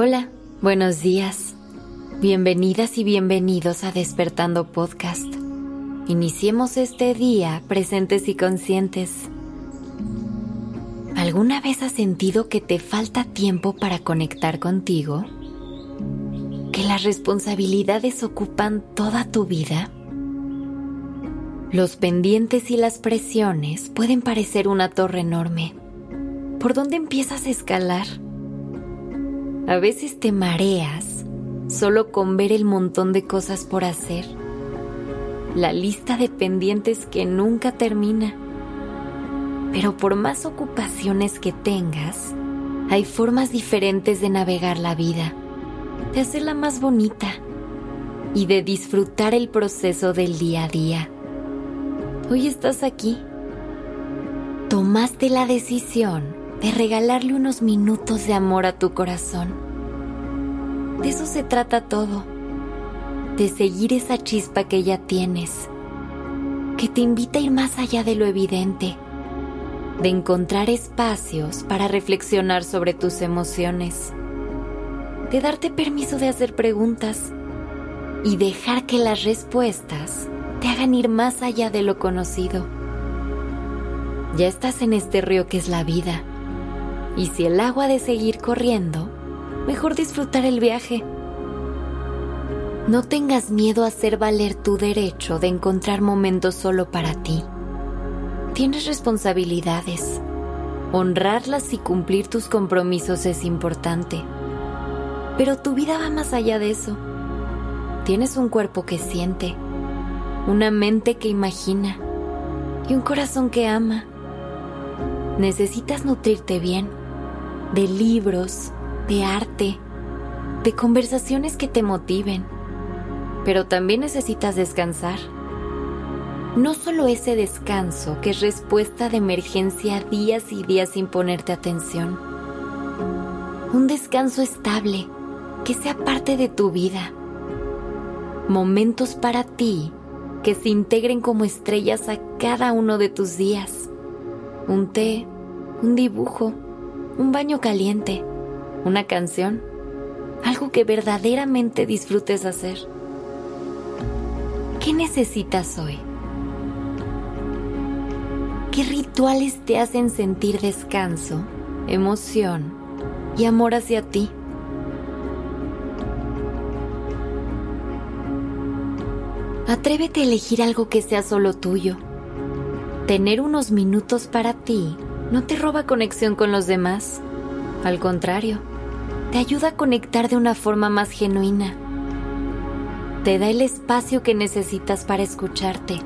Hola, buenos días. Bienvenidas y bienvenidos a Despertando Podcast. Iniciemos este día presentes y conscientes. ¿Alguna vez has sentido que te falta tiempo para conectar contigo? ¿Que las responsabilidades ocupan toda tu vida? Los pendientes y las presiones pueden parecer una torre enorme. ¿Por dónde empiezas a escalar? A veces te mareas solo con ver el montón de cosas por hacer. La lista de pendientes que nunca termina. Pero por más ocupaciones que tengas, hay formas diferentes de navegar la vida, de hacerla más bonita y de disfrutar el proceso del día a día. Hoy estás aquí. Tomaste la decisión de regalarle unos minutos de amor a tu corazón. De eso se trata todo, de seguir esa chispa que ya tienes, que te invita a ir más allá de lo evidente, de encontrar espacios para reflexionar sobre tus emociones, de darte permiso de hacer preguntas y dejar que las respuestas te hagan ir más allá de lo conocido. Ya estás en este río que es la vida y si el agua ha de seguir corriendo, mejor disfrutar el viaje. No tengas miedo a hacer valer tu derecho de encontrar momentos solo para ti. Tienes responsabilidades. Honrarlas y cumplir tus compromisos es importante. Pero tu vida va más allá de eso. Tienes un cuerpo que siente, una mente que imagina y un corazón que ama. Necesitas nutrirte bien de libros, de arte, de conversaciones que te motiven. Pero también necesitas descansar. No solo ese descanso que es respuesta de emergencia días y días sin ponerte atención. Un descanso estable que sea parte de tu vida. Momentos para ti que se integren como estrellas a cada uno de tus días. Un té, un dibujo, un baño caliente, una canción, algo que verdaderamente disfrutes hacer. ¿Qué necesitas hoy? ¿Qué rituales te hacen sentir descanso, emoción y amor hacia ti? Atrévete a elegir algo que sea solo tuyo. Tener unos minutos para ti no te roba conexión con los demás. Al contrario, te ayuda a conectar de una forma más genuina. Te da el espacio que necesitas para escucharte.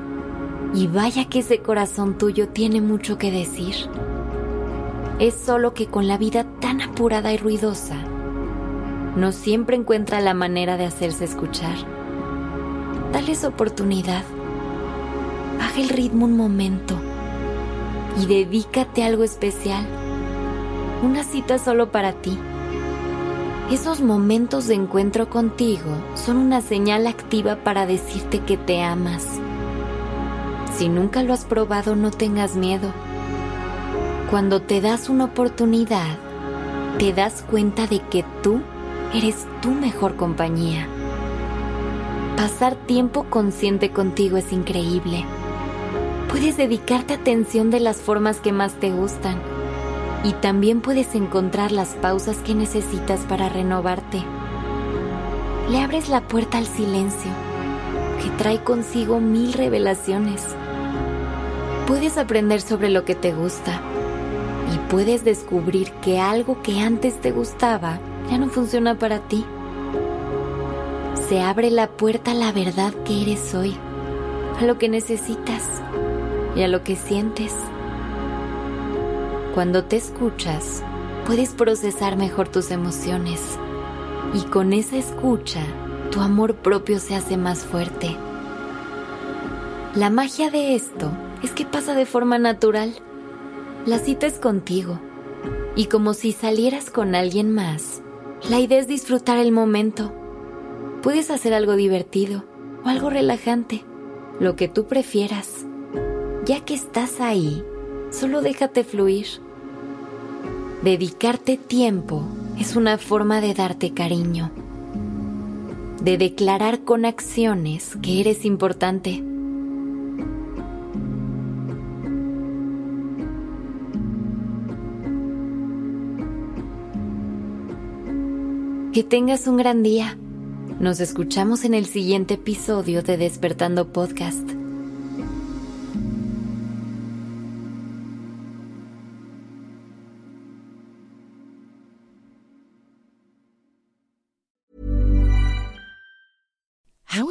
Y vaya que ese corazón tuyo tiene mucho que decir. Es solo que con la vida tan apurada y ruidosa, no siempre encuentra la manera de hacerse escuchar. Dales oportunidad. Baja el ritmo un momento y dedícate a algo especial. Una cita solo para ti. Esos momentos de encuentro contigo son una señal activa para decirte que te amas. Si nunca lo has probado, no tengas miedo. Cuando te das una oportunidad, te das cuenta de que tú eres tu mejor compañía. Pasar tiempo consciente contigo es increíble Puedes dedicarte atención de las formas que más te gustan y también puedes encontrar las pausas que necesitas para renovarte. Le abres la puerta al silencio, que trae consigo mil revelaciones. Puedes aprender sobre lo que te gusta y puedes descubrir que algo que antes te gustaba ya no funciona para ti. Se abre la puerta a la verdad que eres hoy, a lo que necesitas y a lo que sientes. Cuando te escuchas, puedes procesar mejor tus emociones y con esa escucha, tu amor propio se hace más fuerte. La magia de esto es que pasa de forma natural. La cita es contigo y como si salieras con alguien más, la idea es disfrutar el momento. Puedes hacer algo divertido o algo relajante, lo que tú prefieras. Ya que estás ahí, solo déjate fluir. Dedicarte tiempo es una forma de darte cariño, de declarar con acciones que eres importante. Que tengas un gran día. Nos escuchamos en el siguiente episodio de Despertando Podcast.